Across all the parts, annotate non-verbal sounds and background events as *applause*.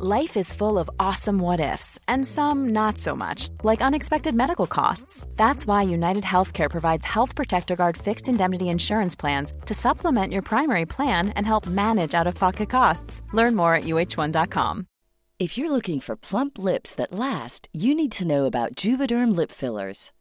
Life is full of awesome what ifs, and some not so much, like unexpected medical costs. That's why United Healthcare provides Health Protector Guard fixed indemnity insurance plans to supplement your primary plan and help manage out of pocket costs. Learn more at uh1.com. If you're looking for plump lips that last, you need to know about Juvederm lip fillers.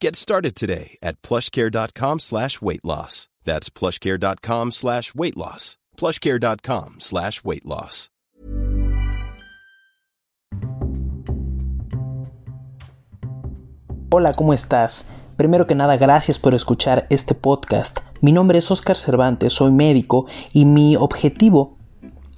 Get started today at plushcare.com slash weight loss. That's plushcare.com slash weight loss. Plushcare.com slash weight loss. Hola, ¿cómo estás? Primero que nada, gracias por escuchar este podcast. Mi nombre es Oscar Cervantes, soy médico y mi objetivo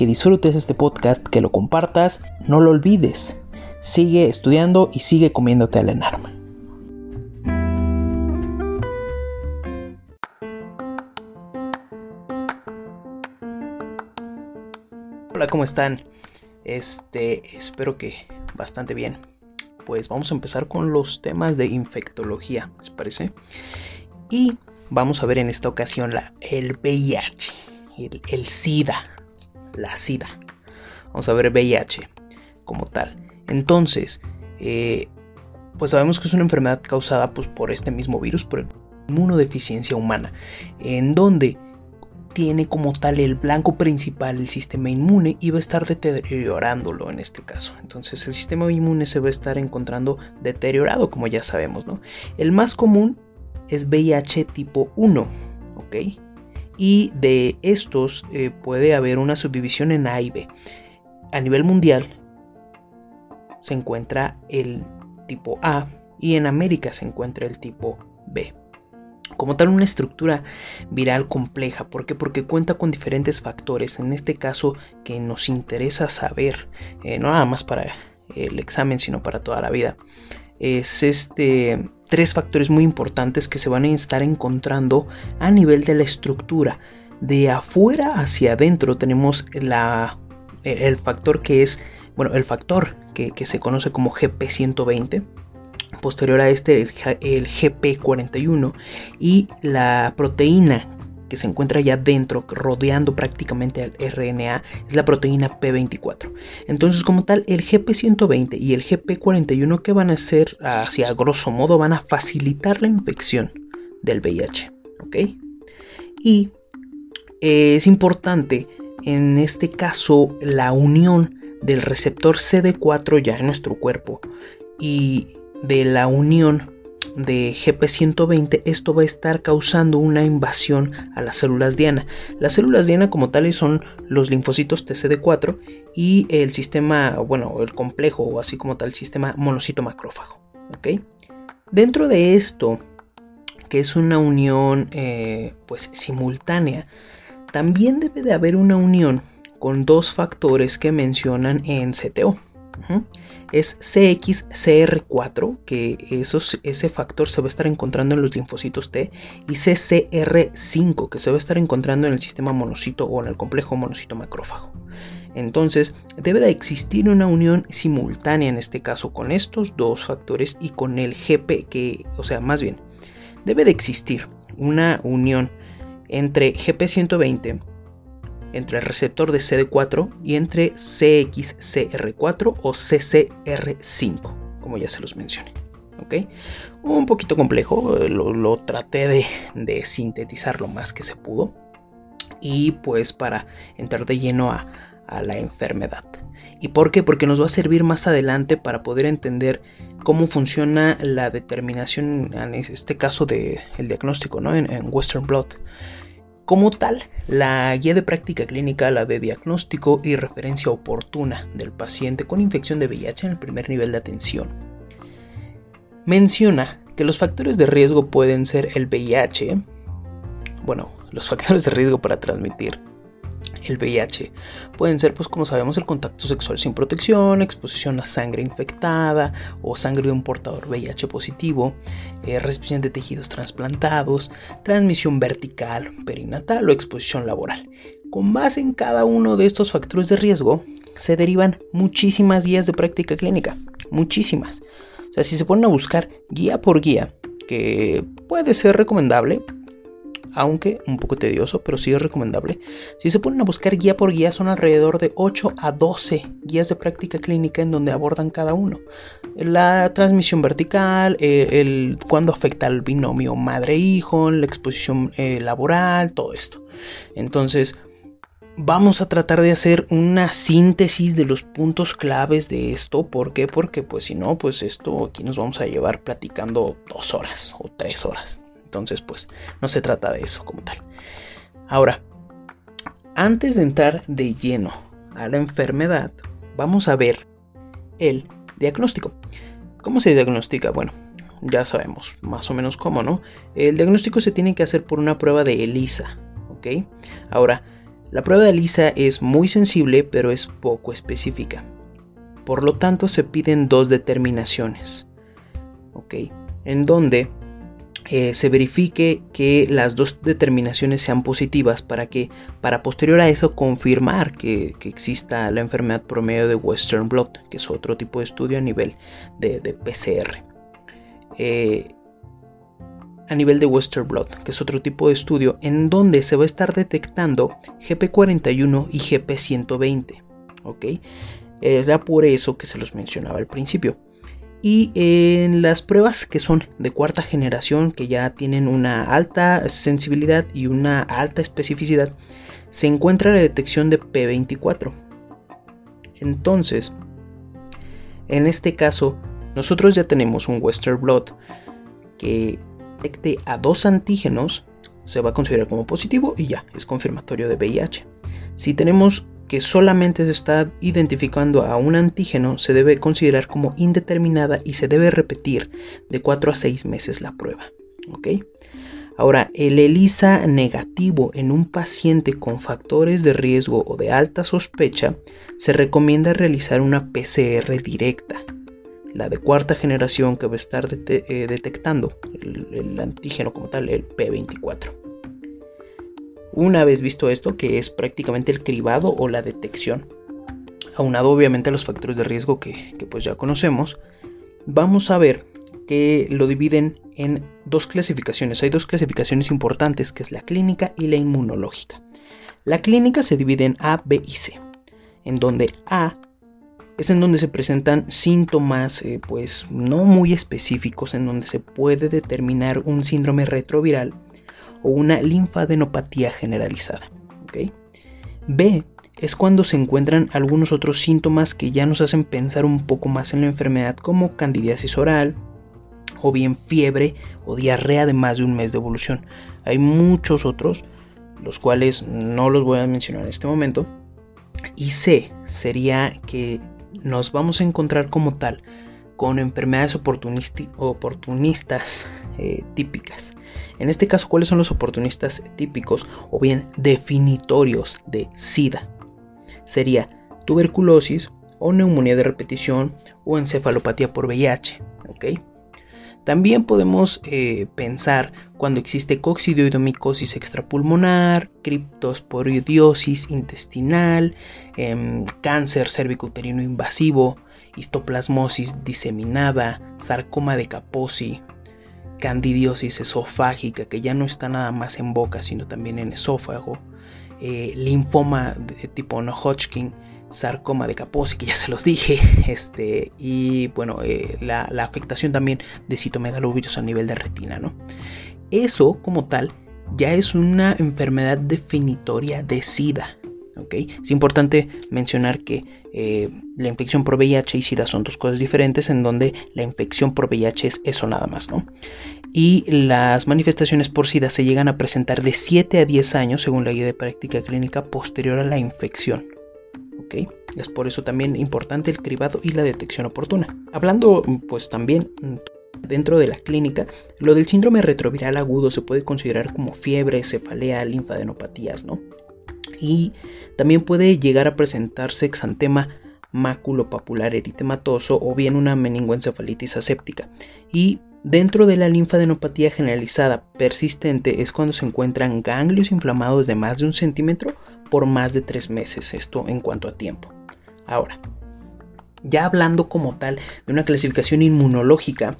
que disfrutes este podcast, que lo compartas, no lo olvides. Sigue estudiando y sigue comiéndote al enarma. Hola, ¿cómo están? Este, espero que bastante bien. Pues vamos a empezar con los temas de infectología, ¿les parece? Y vamos a ver en esta ocasión la, el VIH, el, el SIDA, la SIDA. Vamos a ver VIH como tal. Entonces, eh, pues sabemos que es una enfermedad causada pues, por este mismo virus, por inmunodeficiencia humana, en donde tiene como tal el blanco principal el sistema inmune y va a estar deteriorándolo en este caso. Entonces el sistema inmune se va a estar encontrando deteriorado, como ya sabemos, ¿no? El más común es VIH tipo 1, ¿ok? Y de estos eh, puede haber una subdivisión en A y B. A nivel mundial se encuentra el tipo A y en América se encuentra el tipo B. Como tal, una estructura viral compleja. ¿Por qué? Porque cuenta con diferentes factores. En este caso, que nos interesa saber, eh, no nada más para el examen, sino para toda la vida es este tres factores muy importantes que se van a estar encontrando a nivel de la estructura. De afuera hacia adentro tenemos la, el factor que es, bueno, el factor que, se conoce como GP120. Posterior a este, el, el GP41 y la proteína que se encuentra ya dentro, rodeando prácticamente al RNA, es la proteína P24. Entonces, como tal, el GP120 y el GP41 que van a hacer, hacia grosso modo, van a facilitar la infección del VIH. ¿Ok? Y eh, es importante en este caso la unión del receptor CD4 ya en nuestro cuerpo y de la unión de GP120, esto va a estar causando una invasión a las células Diana. Las células Diana como tales son los linfocitos TCD4 y el sistema, bueno, el complejo o así como tal, sistema monocito macrófago. Dentro de esto, que es una unión eh, pues simultánea, también debe de haber una unión con dos factores que mencionan en CTO. Es CXCR4, que ese factor se va a estar encontrando en los linfocitos T, y CCR5, que se va a estar encontrando en el sistema monocito o en el complejo monocito macrófago. Entonces, debe de existir una unión simultánea en este caso con estos dos factores y con el GP, que, o sea, más bien, debe de existir una unión entre GP120, entre el receptor de CD4 y entre CXCR4 o CCR5, como ya se los mencioné. ¿ok? Un poquito complejo, lo, traté de, sintetizar lo más que se pudo. Y pues para entrar de lleno a, la enfermedad. ¿Y por qué? Porque nos va a servir más adelante para poder entender cómo funciona la determinación, en este caso del diagnóstico ¿no? en, Western Blot. Como tal, la guía de práctica clínica, la de diagnóstico y referencia oportuna del paciente con infección de VIH en el primer nivel de atención, menciona que los factores de riesgo pueden ser el VIH, bueno, los factores de riesgo para transmitir el VIH. Pueden ser, pues como sabemos, el contacto sexual sin protección, exposición a sangre infectada o sangre de un portador VIH positivo, eh, de tejidos trasplantados, transmisión vertical, perinatal o exposición laboral. Con base en cada uno de estos factores de riesgo, se derivan muchísimas guías de práctica clínica, muchísimas. O sea, si se ponen a buscar guía por guía, que puede ser recomendable, aunque un poco tedioso, pero sí es recomendable. Si se ponen a buscar guía por guía, son alrededor de 8 a 12 guías de práctica clínica en donde abordan cada uno. La transmisión vertical, eh, el, cuando afecta al binomio madre-hijo, la exposición eh, laboral, todo esto. Entonces, vamos a tratar de hacer una síntesis de los puntos claves de esto. ¿Por qué? Porque pues si no, pues esto aquí nos vamos a llevar platicando dos horas o tres horas. Entonces, pues no se trata de eso como tal. Ahora, antes de entrar de lleno a la enfermedad, vamos a ver el diagnóstico. ¿Cómo se diagnostica? Bueno, ya sabemos más o menos cómo, ¿no? El diagnóstico se tiene que hacer por una prueba de ELISA, ¿ok? Ahora, la prueba de ELISA es muy sensible, pero es poco específica. Por lo tanto, se piden dos determinaciones, ¿ok? En donde eh, se verifique que las dos determinaciones sean positivas para que para posterior a eso confirmar que, exista la enfermedad por medio de Western Blot, que es otro tipo de estudio a nivel de, PCR. Eh, a nivel de Western Blot, que es otro tipo de estudio en donde se va a estar detectando GP41 y GP120. ¿ok? Era por eso que se los mencionaba al principio. Y en las pruebas que son de cuarta generación, que ya tienen una alta sensibilidad y una alta especificidad, se encuentra la detección de P24. Entonces, en este caso, nosotros ya tenemos un Western Blot que detecte a dos antígenos, se va a considerar como positivo y ya, es confirmatorio de VIH. Si tenemos que solamente se está identificando a un antígeno se debe considerar como indeterminada y se debe repetir de 4 a 6 meses la prueba. Ahora, el ELISA negativo en un paciente con factores de riesgo o de alta sospecha, se recomienda realizar una PCR directa, la de cuarta generación que va a estar eh, detectando el antígeno como tal, el P24. Una vez visto esto, que es prácticamente el cribado o la detección, aunado obviamente a los factores de riesgo que, pues ya conocemos, vamos a ver que lo dividen en dos clasificaciones. Hay dos clasificaciones importantes, que es la clínica y la inmunológica. La clínica se divide en A, B y C, en donde A es en donde se presentan síntomas eh, pues no muy específicos, en donde se puede determinar un síndrome retroviral o una linfadenopatía generalizada. B es cuando se encuentran algunos otros síntomas que ya nos hacen pensar un poco más en la enfermedad como candidiasis oral o bien fiebre o diarrea de más de un mes de evolución. Hay muchos otros, los cuales no los voy a mencionar en este momento. Y C sería que nos vamos a encontrar como tal con enfermedades oportunistas eh, típicas. En este caso, ¿cuáles son los oportunistas típicos o bien definitorios de SIDA? Sería tuberculosis o neumonía de repetición o encefalopatía por VIH. También podemos eh, pensar cuando existe coccidioidomicosis extrapulmonar, criptosporidiosis intestinal, em, cáncer cervicouterino invasivo, histoplasmosis diseminada, sarcoma de Kaposi, candidiosis esofágica, que ya no está nada más en boca, sino también en esófago, eh, linfoma de tipo no Hodgkin, sarcoma de Kaposi, que ya se los dije, *laughs* este, y bueno, eh, la, afectación también de citomegalovirus a nivel de retina, ¿no? Eso como tal ya es una enfermedad definitoria de SIDA, Es importante mencionar que eh, la infección por VIH y SIDA son dos cosas diferentes, en donde la infección por VIH es eso nada más, ¿no? Y las manifestaciones por SIDA se llegan a presentar de 7 a 10 años, según la guía de práctica clínica, posterior a la infección. Es por eso también importante el cribado y la detección oportuna. Hablando pues también dentro de la clínica, lo del síndrome retroviral agudo se puede considerar como fiebre, cefalea, linfadenopatías, ¿no? Y también puede llegar a presentarse exantema maculopapular eritematoso o bien una meningoencefalitis aséptica. Y dentro de la linfadenopatía generalizada persistente es cuando se encuentran ganglios inflamados de más de un centímetro por más de tres meses, esto en cuanto a tiempo. Ahora, ya hablando como tal de una clasificación inmunológica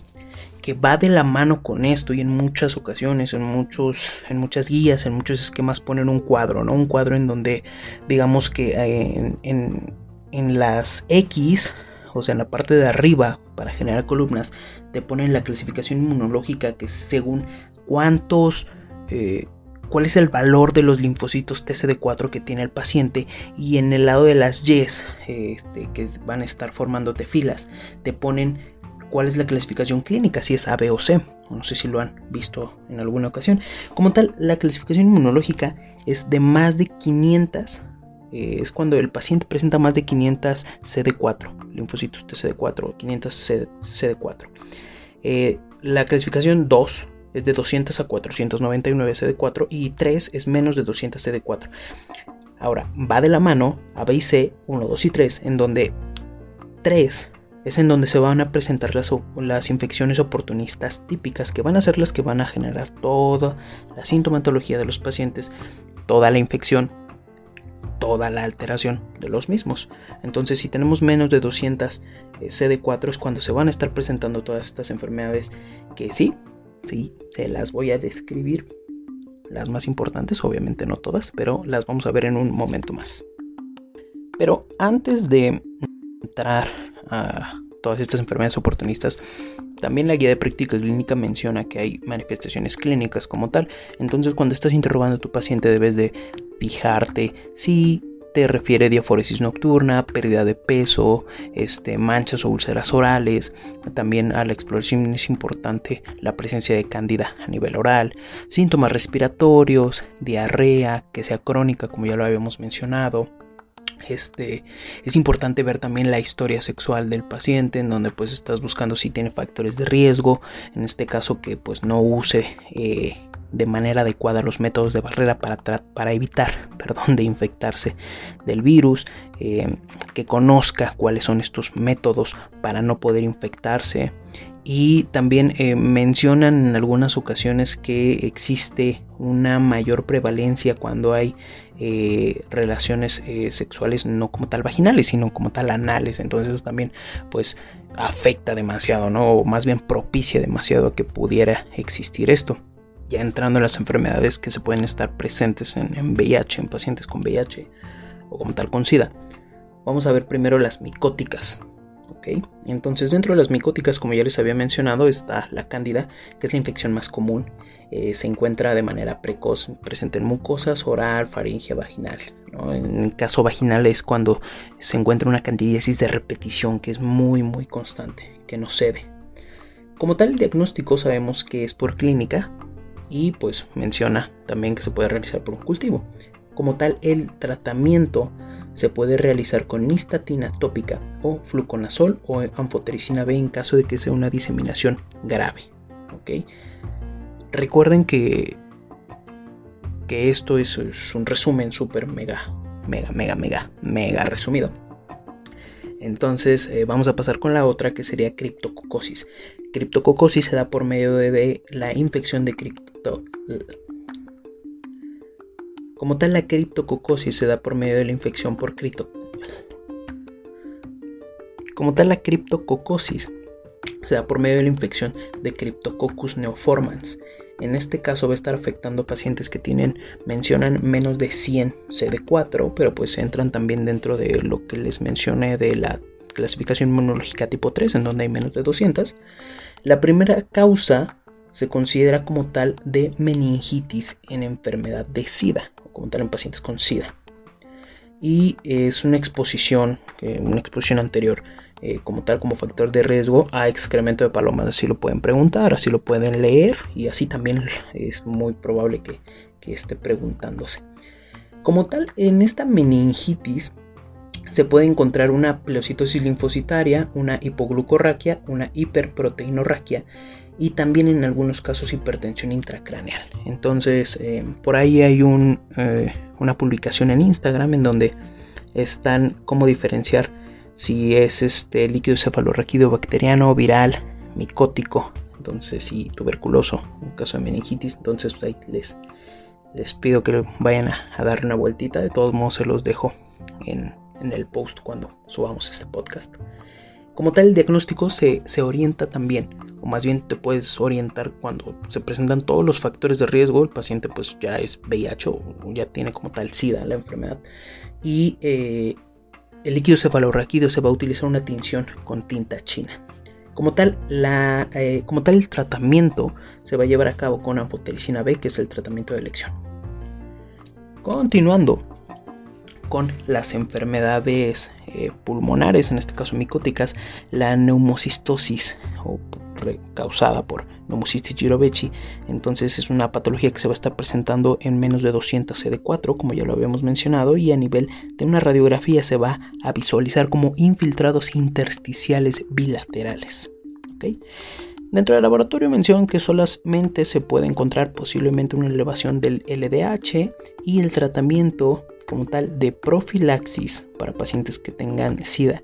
que va de la mano con esto y en muchas ocasiones, en, muchos, en muchas guías, en muchos esquemas ponen un cuadro, ¿no? Un cuadro en donde digamos que eh, en, en las X, o sea, en la parte de arriba para generar columnas, te ponen la clasificación inmunológica que según cuántos... Eh, cuál es el valor de los linfocitos TCD4 que tiene el paciente y en el lado de las Y este, que van a estar formándote filas te ponen cuál es la clasificación clínica, si es A, B o C. No sé si lo han visto en alguna ocasión. Como tal, la clasificación inmunológica es de más de 500. Eh, es cuando el paciente presenta más de 500 CD4, linfocitos TCD4, 500 CD4. Eh, la clasificación 2 es de 200 a 499 CD4 y 3 es menos de 200 CD4. Ahora, va de la mano a B y C, 1, 2 y 3, en donde 3 es en donde se van a presentar las, las, infecciones oportunistas típicas, que van a ser las que van a generar toda la sintomatología de los pacientes, toda la infección, toda la alteración de los mismos. Entonces, si tenemos menos de 200 eh, CD4 es cuando se van a estar presentando todas estas enfermedades que sí, Sí, se las voy a describir. Las más importantes, obviamente no todas, pero las vamos a ver en un momento más. Pero antes de entrar a todas estas enfermedades oportunistas, también la guía de práctica clínica menciona que hay manifestaciones clínicas como tal. Entonces cuando estás interrogando a tu paciente debes de fijarte si te refiere a diaforesis nocturna, pérdida de peso, este, manchas o úlceras orales. También a la exploración es importante la presencia de cándida a nivel oral, síntomas respiratorios, diarrea, que sea crónica como ya lo habíamos mencionado. Este, es importante ver también la historia sexual del paciente en donde pues estás buscando si tiene factores de riesgo en este caso que pues no use eh, de manera adecuada los métodos de barrera para, para evitar *laughs* perdón, de infectarse del virus, eh, que conozca cuáles son estos métodos para no poder infectarse. Y también eh, mencionan en algunas ocasiones que existe una mayor prevalencia cuando hay eh, relaciones sexuales no como tal vaginales, sino como tal anales. Entonces eso también pues afecta demasiado, ¿no? O más bien propicia demasiado que pudiera existir esto ya entrando en las enfermedades que se pueden estar presentes en, VIH, en pacientes con VIH o como tal con SIDA. Vamos a ver primero las micóticas. Entonces dentro de las micóticas, como ya les había mencionado, está la cándida, que es la infección más común. Eh, se encuentra de manera precoz, presente en mucosas, oral, faringe, vaginal. En el caso vaginal es cuando se encuentra una candidiasis de repetición que es muy muy constante, que no cede. Como tal, el diagnóstico sabemos que es por clínica, y pues menciona también que se puede realizar por un cultivo. Como tal, el tratamiento se puede realizar con nistatina tópica o fluconazol o anfotericina B en caso de que sea una diseminación grave. Recuerden que, que esto es, un resumen súper mega, mega, mega, mega, mega resumido. Entonces eh, vamos a pasar con la otra que sería criptococosis. Criptococosis se da por medio de, la infección de cripto... Como tal, la criptococosis se da por medio de la infección por cripto... Como tal, la criptococosis se da por medio de la infección de Cryptococcus neoformans. En este caso va a estar afectando pacientes que tienen, mencionan menos de 100 CD4, pero pues entran también dentro de lo que les mencioné de la clasificación inmunológica tipo 3, en donde hay menos de 200. La primera causa se considera como tal de meningitis en enfermedad de SIDA, en pacientes con SIDA. Y es una exposición, una exposición anterior eh, como tal como factor de riesgo a excremento de palomas. Así lo pueden preguntar, así lo pueden leer y así también es muy probable que, esté preguntándose. Como tal, en esta meningitis se puede encontrar una pleocitosis linfocitaria, una hipoglucorraquia, una hiperproteinorraquia y también en algunos casos hipertensión intracraneal. Entonces, eh, por ahí hay un, eh, una publicación en Instagram en donde están cómo diferenciar si es este líquido cefalorraquídeo bacteriano, viral, micótico, entonces y tuberculoso, en caso de meningitis, entonces pues, ahí les, les pido que vayan a, dar una vueltita, de todos modos se los dejo en, el post cuando subamos este podcast. Como tal, el diagnóstico se, se, orienta también, o más bien te puedes orientar cuando se presentan todos los factores de riesgo, el paciente pues ya es VIH o ya tiene como tal SIDA la enfermedad, y eh, el líquido cefalorraquídeo se va a utilizar una tinción con tinta china. Como tal, la, eh, como tal, el tratamiento se va a llevar a cabo con anfotericina B, que es el tratamiento de elección. Continuando con las enfermedades eh, pulmonares, en este caso micóticas, la neumocistosis o causada por Pneumocystis jirovecii. Entonces es una patología que se va a estar presentando en menos de 200 CD4, como ya lo habíamos mencionado, y a nivel de una radiografía se va a visualizar como infiltrados intersticiales bilaterales. Dentro del laboratorio mencionan que solamente se puede encontrar posiblemente una elevación del LDH y el tratamiento como tal de profilaxis para pacientes que tengan SIDA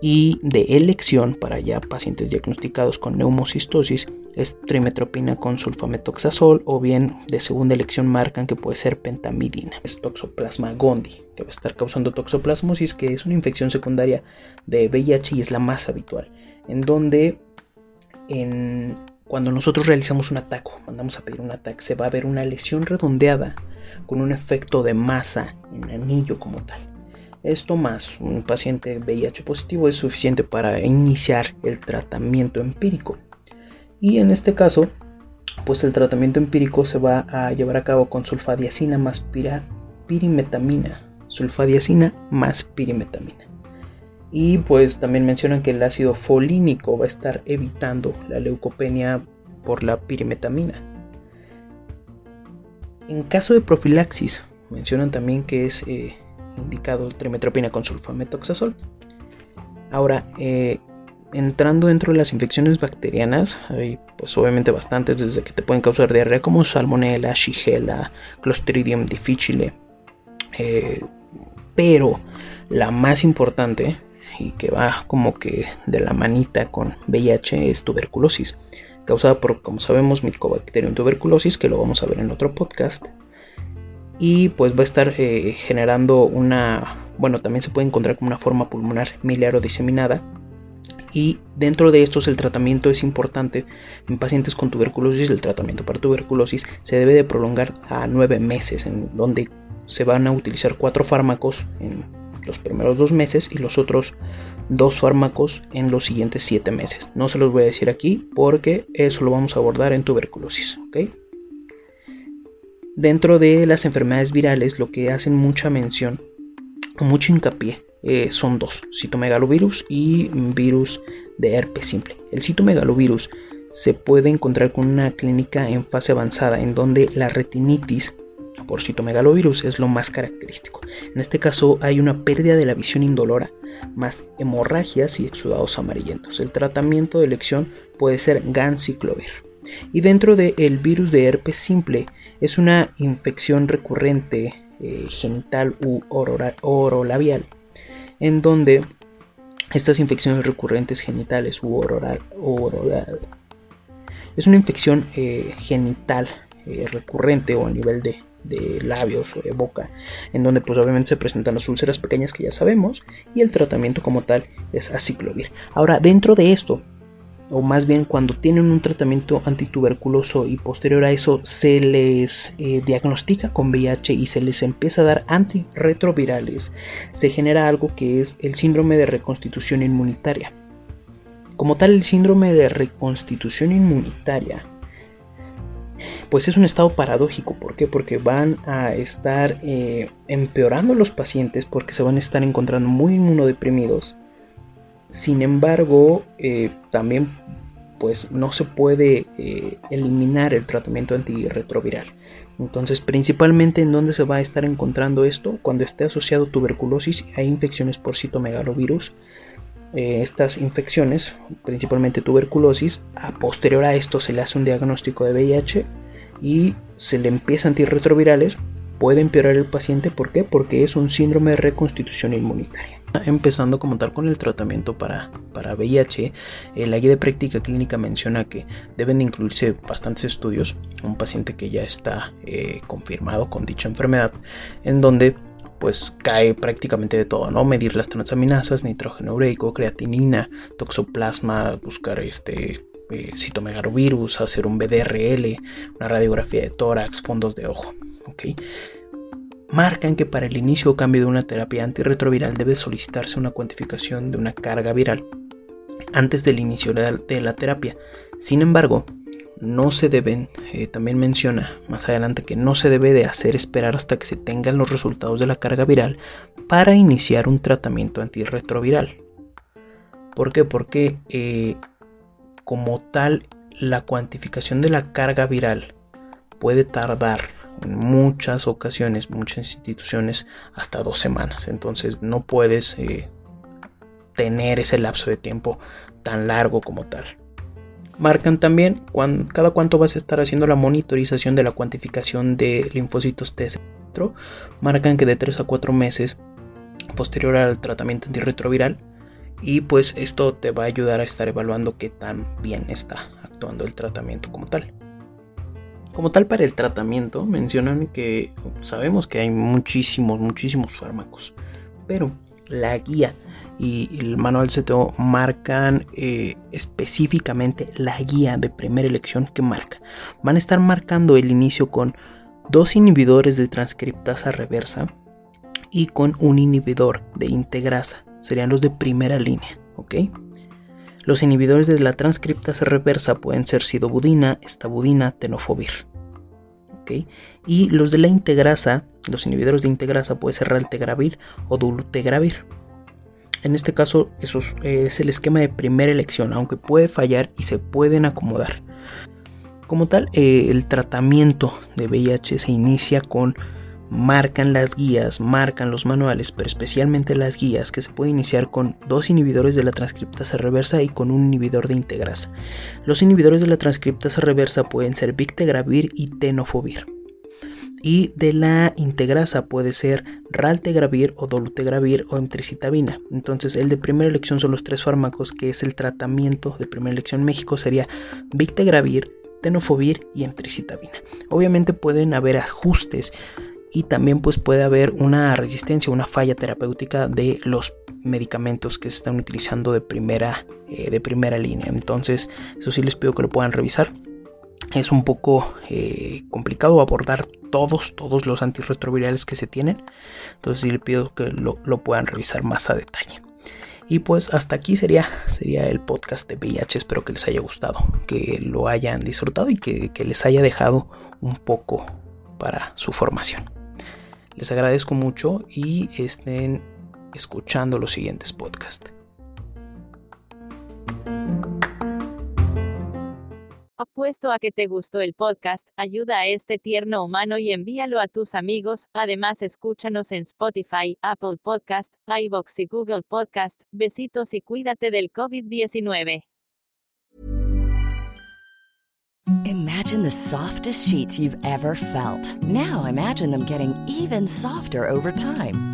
y de elección para ya pacientes diagnosticados con neumocistosis es trimetropina con sulfametoxazol o bien de segunda elección marcan que puede ser pentamidina. Es toxoplasma gondii que va a estar causando toxoplasmosis que es una infección secundaria de VIH y es la más habitual en donde en, cuando nosotros realizamos un ataque, mandamos a pedir un ataque, se va a ver una lesión redondeada con un efecto de masa en anillo como tal. Esto más un paciente VIH positivo es suficiente para iniciar el tratamiento empírico. Y en este caso, pues el tratamiento empírico se va a llevar a cabo con sulfadiacina más pirimetamina. Sulfadiacina más pirimetamina. Y pues también mencionan que el ácido folínico va a estar evitando la leucopenia por la pirimetamina. En caso de profilaxis, mencionan también que es eh, indicado trimetropina con sulfametoxazol. Ahora, eh, entrando dentro de las infecciones bacterianas, hay pues obviamente bastantes, desde que te pueden causar diarrea como salmonella, shigella, clostridium difficile. Eh, pero la más importante y que va como que de la manita con VIH es tuberculosis, causada por, como sabemos, Mycobacterium tuberculosis, que lo vamos a ver en otro podcast y pues va a estar eh, generando una, bueno, también se puede encontrar como una forma pulmonar miliar o diseminada. Y dentro de estos el tratamiento es importante. En pacientes con tuberculosis, el tratamiento para tuberculosis se debe de prolongar a nueve meses, en donde se van a utilizar cuatro fármacos en los primeros dos meses y los otros dos fármacos en los siguientes siete meses. No se los voy a decir aquí porque eso lo vamos a abordar en tuberculosis. Dentro de las enfermedades virales lo que hacen mucha mención o mucho hincapié eh, son dos, citomegalovirus y virus de herpes simple. El citomegalovirus se puede encontrar con una clínica en fase avanzada en donde la retinitis por citomegalovirus es lo más característico. En este caso hay una pérdida de la visión indolora, más hemorragias y exudados amarillentos. El tratamiento de elección puede ser ganciclovir. Y dentro del virus de herpes simple es una infección recurrente eh, genital u orolabial, en donde estas infecciones recurrentes genitales u oral, oral es una infección eh, genital eh, recurrente o a nivel de, de, labios o de boca, en donde pues obviamente se presentan las úlceras pequeñas que ya sabemos y el tratamiento como tal es aciclovir. Ahora, dentro de esto, o más bien cuando tienen un tratamiento antituberculoso y posterior a eso se les eh, diagnostica con VIH y se les empieza a dar antirretrovirales, se genera algo que es el síndrome de reconstitución inmunitaria. Como tal, el síndrome de reconstitución inmunitaria pues es un estado paradójico. ¿Por qué? Porque van a estar eh, empeorando los pacientes porque se van a estar encontrando muy inmunodeprimidos sin embargo, eh, también pues no se puede eh, eliminar el tratamiento antirretroviral. Entonces, principalmente en dónde se va a estar encontrando esto, cuando esté asociado tuberculosis, hay infecciones por citomegalovirus. Eh, estas infecciones, principalmente tuberculosis, a posterior a esto se le hace un diagnóstico de VIH y se le empieza antirretrovirales, puede empeorar el paciente. ¿Por qué? Porque es un síndrome de reconstitución inmunitaria. Empezando como tal con el tratamiento para, para VIH, la guía de práctica clínica menciona que deben de incluirse bastantes estudios, un paciente que ya está eh, confirmado con dicha enfermedad, en donde pues cae prácticamente de todo, ¿no? Medir las transaminasas, nitrógeno ureico, creatinina, toxoplasma, buscar este eh, citomegalovirus, hacer un BDRL, una radiografía de tórax, fondos de ojo, ¿ok? marcan que para el inicio o cambio de una terapia antirretroviral debe solicitarse una cuantificación de una carga viral antes del inicio de la terapia. Sin embargo, no se deben, eh, también menciona más adelante que no se debe de hacer esperar hasta que se tengan los resultados de la carga viral para iniciar un tratamiento antirretroviral. ¿Por qué? Porque eh, como tal la cuantificación de la carga viral puede tardar en muchas ocasiones, muchas instituciones, hasta dos semanas. Entonces no puedes eh, tener ese lapso de tiempo tan largo como tal. Marcan también cada cuánto vas a estar haciendo la monitorización de la cuantificación de linfocitos T. Marcan que de 3 a 4 meses posterior al tratamiento antirretroviral y pues esto te va a ayudar a estar evaluando qué tan bien está actuando el tratamiento como tal. Como tal, para el tratamiento mencionan que sabemos que hay muchísimos, muchísimos fármacos, pero la guía y el manual CTO marcan eh, específicamente la guía de primera elección que marca. Van a estar marcando el inicio con dos inhibidores de transcriptasa reversa y con un inhibidor de integrasa. Serían los de primera línea, ¿ok? Los inhibidores de la transcriptasa reversa pueden ser sidobudina, estabudina, tenofovir. Y los de la integrasa, los inhibidores de integrasa puede ser raltegravir o dolutegravir. En este caso, eso es el esquema de primera elección, aunque puede fallar y se pueden acomodar. Como tal, eh, el tratamiento de VIH se inicia con marcan las guías, marcan los manuales, pero especialmente las guías que se puede iniciar con dos inhibidores de la transcriptasa reversa y con un inhibidor de integrasa. Los inhibidores de la transcriptasa reversa pueden ser Victegravir y Tenofovir. Y de la integrasa puede ser Raltegravir o Dolutegravir o Emtricitabina. Entonces, el de primera elección son los tres fármacos que es el tratamiento de primera elección en México sería Victegravir, Tenofovir y Emtricitabina. Obviamente pueden haber ajustes y también pues puede haber una resistencia, una falla terapéutica de los medicamentos que se están utilizando de primera, eh, de primera línea. Entonces, eso sí les pido que lo puedan revisar. Es un poco eh, complicado abordar todos, todos los antirretrovirales que se tienen. Entonces sí les pido que lo, puedan revisar más a detalle. Y pues hasta aquí sería, sería el podcast de VIH. Espero que les haya gustado, que lo hayan disfrutado y que, que les haya dejado un poco para su formación. Les agradezco mucho y estén escuchando los siguientes podcasts. Apuesto a que te gustó el podcast, ayuda a este tierno humano y envíalo a tus amigos. Además, escúchanos en Spotify, Apple Podcast, iBox y Google Podcast. Besitos y cuídate del COVID-19. Imagine the softest sheets you've ever felt. Now imagine them getting even softer over time.